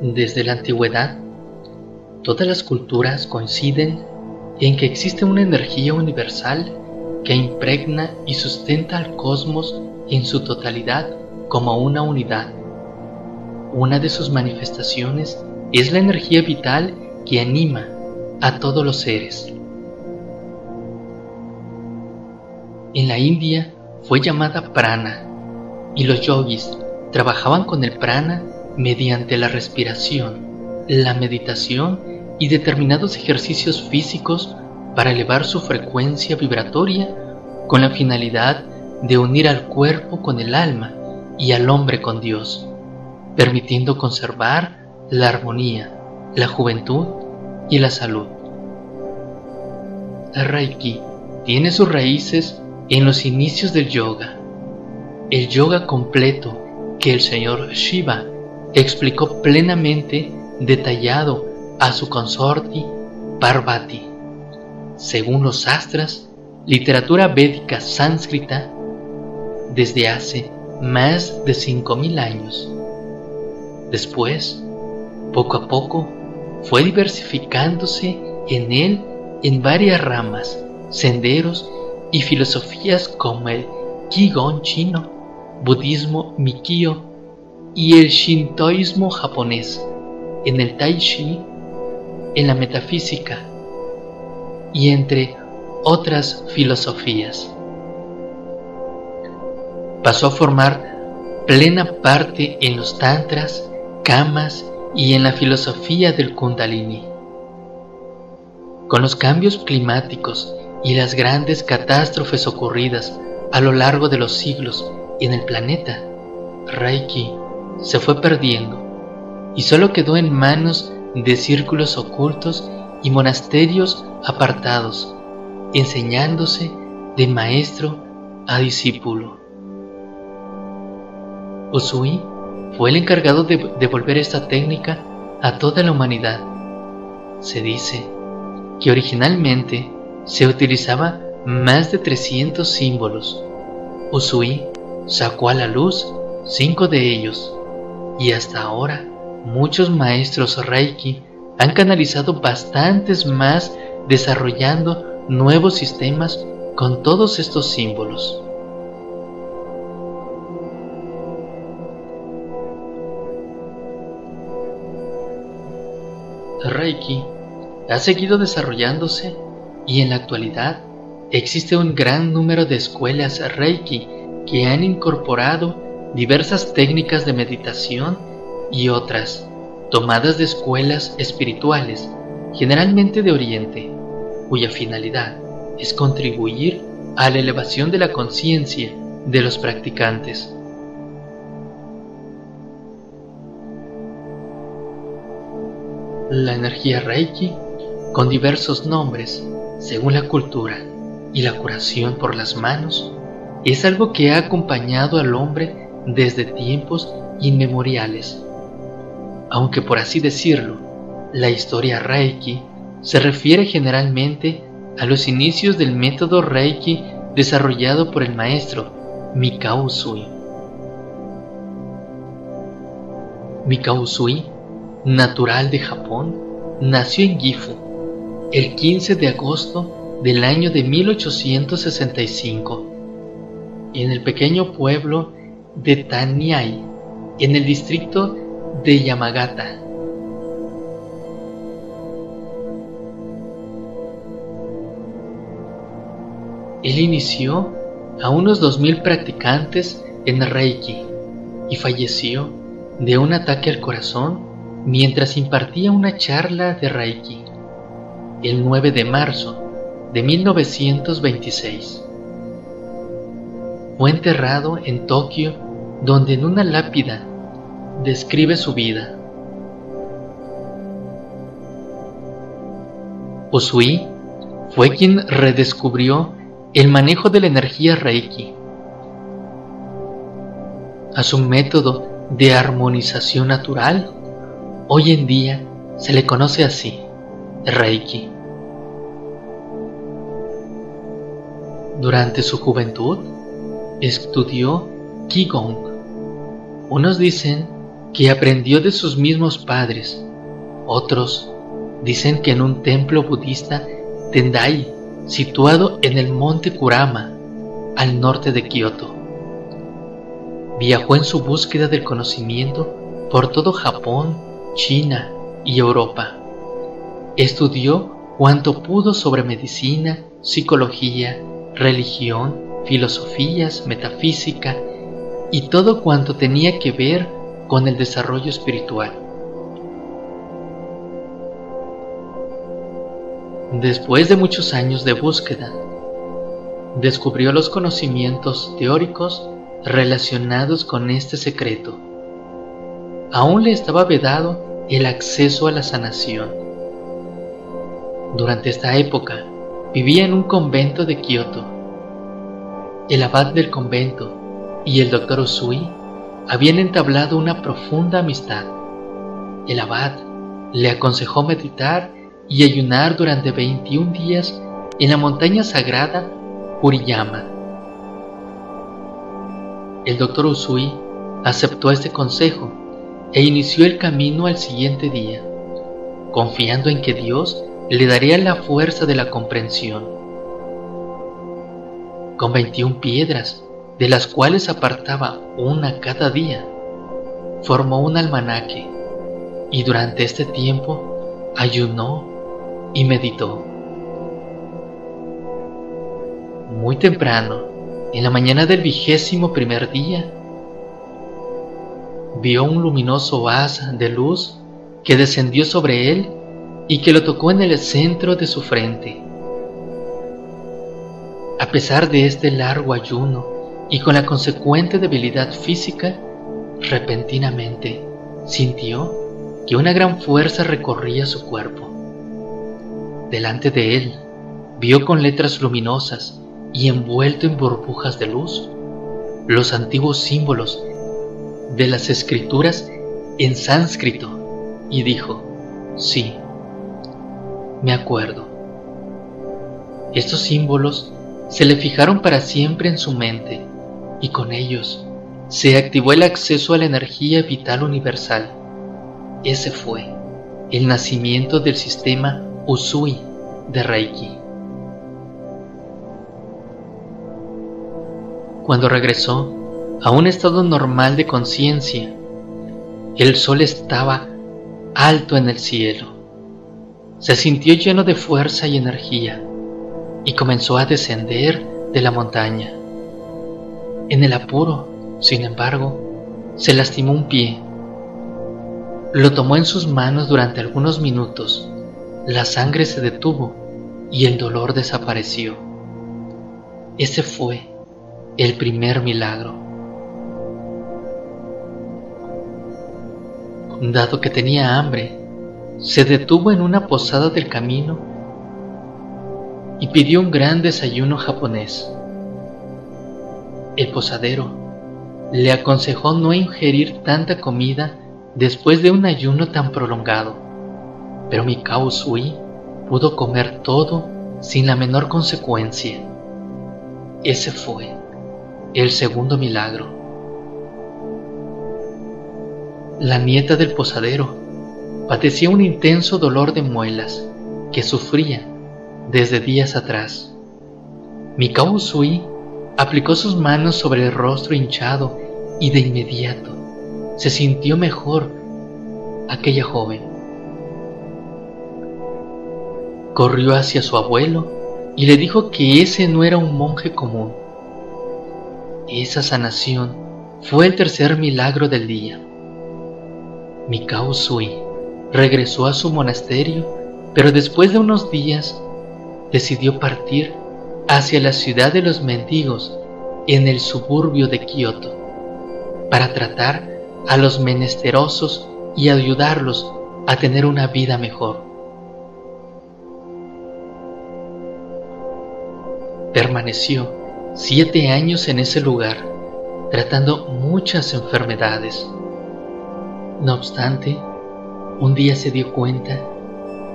Desde la antigüedad, todas las culturas coinciden en que existe una energía universal que impregna y sustenta al cosmos en su totalidad como una unidad. Una de sus manifestaciones es la energía vital que anima a todos los seres. En la India fue llamada prana y los yogis trabajaban con el prana mediante la respiración, la meditación y determinados ejercicios físicos para elevar su frecuencia vibratoria con la finalidad de unir al cuerpo con el alma y al hombre con Dios, permitiendo conservar la armonía, la juventud y la salud. El Reiki tiene sus raíces en los inicios del yoga, el yoga completo que el señor Shiva explicó plenamente detallado a su consorte Parvati. Según los astras, literatura védica sánscrita, desde hace más de 5.000 años. Después, poco a poco, fue diversificándose en él en varias ramas, senderos y filosofías como el Qigong chino, budismo Mikyo y el shintoísmo japonés, en el tai chi, en la metafísica y entre otras filosofías. Pasó a formar plena parte en los tantras, kamas y en la filosofía del kundalini. Con los cambios climáticos y las grandes catástrofes ocurridas a lo largo de los siglos en el planeta, Reiki se fue perdiendo y solo quedó en manos de círculos ocultos y monasterios apartados, enseñándose de maestro a discípulo. Usui fue el encargado de devolver esta técnica a toda la humanidad. Se dice que originalmente se utilizaba más de 300 símbolos. Usui sacó a la luz cinco de ellos y hasta ahora muchos maestros Reiki han canalizado bastantes más desarrollando nuevos sistemas con todos estos símbolos. Reiki ha seguido desarrollándose y en la actualidad existe un gran número de escuelas Reiki que han incorporado diversas técnicas de meditación y otras, tomadas de escuelas espirituales, generalmente de Oriente, cuya finalidad es contribuir a la elevación de la conciencia de los practicantes. La energía Reiki, con diversos nombres, según la cultura, y la curación por las manos, es algo que ha acompañado al hombre desde tiempos inmemoriales. Aunque por así decirlo, la historia Reiki se refiere generalmente a los inicios del método Reiki desarrollado por el maestro Mikao Usui. Mikao Usui, natural de Japón, nació en Gifu el 15 de agosto del año de 1865 en el pequeño pueblo de Taniai, en el distrito de Yamagata. Él inició a unos 2.000 practicantes en Reiki y falleció de un ataque al corazón mientras impartía una charla de Reiki el 9 de marzo de 1926 fue enterrado en Tokio, donde en una lápida describe su vida. Usui fue quien redescubrió el manejo de la energía Reiki. A su método de armonización natural, hoy en día se le conoce así, Reiki. Durante su juventud, estudió Qigong. Unos dicen que aprendió de sus mismos padres. Otros dicen que en un templo budista Tendai, situado en el monte Kurama, al norte de Kioto. Viajó en su búsqueda del conocimiento por todo Japón, China y Europa. Estudió cuanto pudo sobre medicina, psicología, religión, filosofías, metafísica y todo cuanto tenía que ver con el desarrollo espiritual. Después de muchos años de búsqueda, descubrió los conocimientos teóricos relacionados con este secreto. Aún le estaba vedado el acceso a la sanación durante esta época vivía en un convento de Kioto. El abad del convento y el doctor Usui habían entablado una profunda amistad. El abad le aconsejó meditar y ayunar durante 21 días en la montaña sagrada Puriyama. El doctor Usui aceptó este consejo e inició el camino al siguiente día, confiando en que Dios le daría la fuerza de la comprensión. Con 21 piedras, de las cuales apartaba una cada día, formó un almanaque y durante este tiempo ayunó y meditó. Muy temprano, en la mañana del vigésimo primer día, vio un luminoso haz de luz que descendió sobre él y que lo tocó en el centro de su frente. A pesar de este largo ayuno y con la consecuente debilidad física, repentinamente sintió que una gran fuerza recorría su cuerpo. Delante de él vio con letras luminosas y envuelto en burbujas de luz los antiguos símbolos de las escrituras en sánscrito y dijo, sí, me acuerdo. Estos símbolos se le fijaron para siempre en su mente y con ellos se activó el acceso a la energía vital universal. Ese fue el nacimiento del sistema Usui de Reiki. Cuando regresó a un estado normal de conciencia, el sol estaba alto en el cielo se sintió lleno de fuerza y energía y comenzó a descender de la montaña. En el apuro, sin embargo, se lastimó un pie. Lo tomó en sus manos durante algunos minutos, la sangre se detuvo y el dolor desapareció. Ese fue el primer milagro. Dado que tenía hambre, se detuvo en una posada del camino y pidió un gran desayuno japonés. El posadero le aconsejó no ingerir tanta comida después de un ayuno tan prolongado, pero Mikao Usui pudo comer todo sin la menor consecuencia. Ese fue el segundo milagro. La nieta del posadero padecía un intenso dolor de muelas que sufría desde días atrás. Mikao Usui aplicó sus manos sobre el rostro hinchado y de inmediato se sintió mejor aquella joven. Corrió hacia su abuelo y le dijo que ese no era un monje común. Esa sanación fue el tercer milagro del día. Mikao Usui regresó a su monasterio, pero después de unos días decidió partir hacia la ciudad de los mendigos en el suburbio de Kioto para tratar a los menesterosos y ayudarlos a tener una vida mejor. Permaneció siete años en ese lugar, tratando muchas enfermedades. No obstante, un día se dio cuenta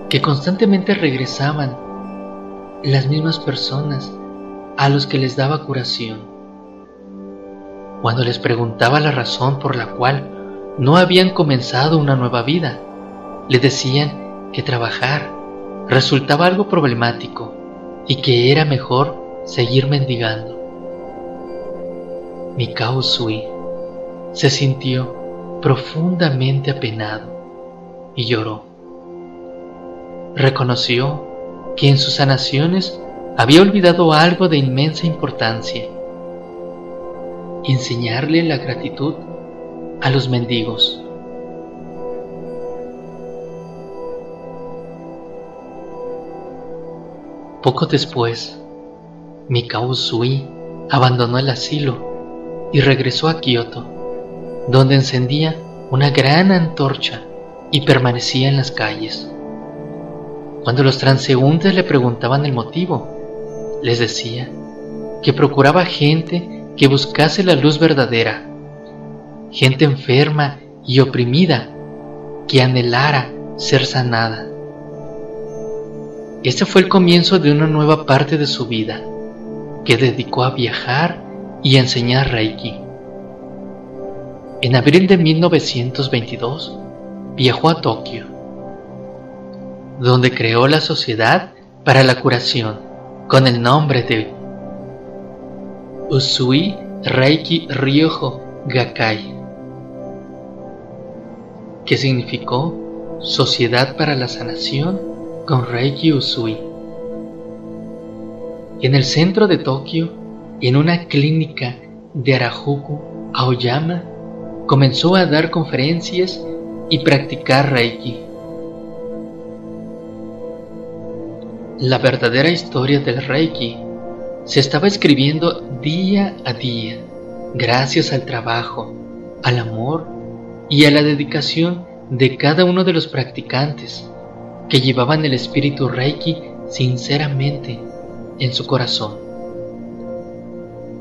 que constantemente regresaban las mismas personas a los que les daba curación. Cuando les preguntaba la razón por la cual no habían comenzado una nueva vida. Le decían que trabajar resultaba algo problemático y que era mejor seguir mendigando. Mikao Sui se sintió profundamente apenado y lloró. Reconoció que en sus sanaciones había olvidado algo de inmensa importancia. Enseñarle la gratitud a los mendigos. Poco después, Mikao Sui abandonó el asilo y regresó a Kioto, donde encendía una gran antorcha y permanecía en las calles. Cuando los transeúntes le preguntaban el motivo, les decía que procuraba gente que buscase la luz verdadera, gente enferma y oprimida que anhelara ser sanada. Este fue el comienzo de una nueva parte de su vida, que dedicó a viajar y a enseñar Reiki. En abril de 1922 viajó a Tokio donde creó la Sociedad para la Curación con el nombre de Usui Reiki Ryoho Gakkai, que significó Sociedad para la Sanación con Reiki Usui. En el centro de Tokio, en una clínica de Arajuku, Aoyama, comenzó a dar conferencias y practicar Reiki. La verdadera historia del Reiki se estaba escribiendo día a día, gracias al trabajo, al amor y a la dedicación de cada uno de los practicantes que llevaban el espíritu Reiki sinceramente en su corazón.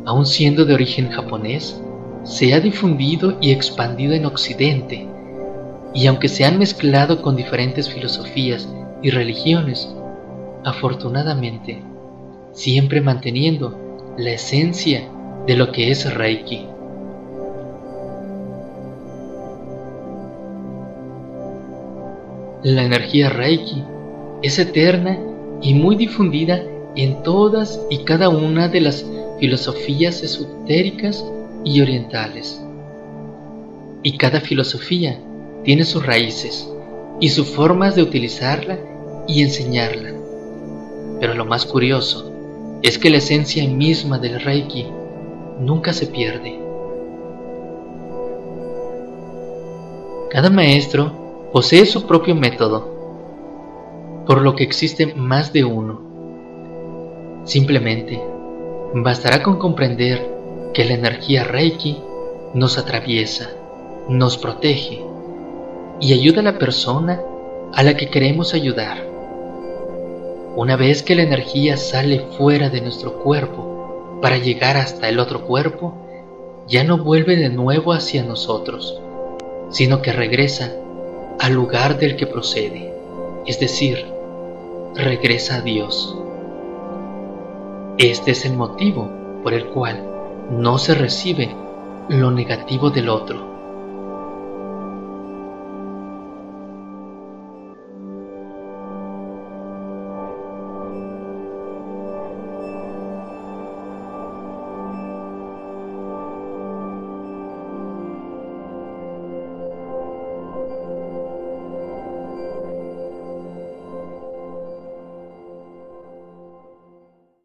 Aun siendo de origen japonés, se ha difundido y expandido en Occidente, y aunque se han mezclado con diferentes filosofías y religiones, afortunadamente, siempre manteniendo la esencia de lo que es Reiki. La energía Reiki es eterna y muy difundida en todas y cada una de las filosofías esotéricas y orientales. Y cada filosofía tiene sus raíces y sus formas de utilizarla y enseñarla. Pero lo más curioso es que la esencia misma del Reiki nunca se pierde. Cada maestro posee su propio método, por lo que existe más de uno. Simplemente, bastará con comprender que la energía Reiki nos atraviesa, nos protege y ayuda a la persona a la que queremos ayudar. Una vez que la energía sale fuera de nuestro cuerpo para llegar hasta el otro cuerpo, ya no vuelve de nuevo hacia nosotros, sino que regresa al lugar del que procede, es decir, regresa a Dios. Este es el motivo por el cual no se recibe lo negativo del otro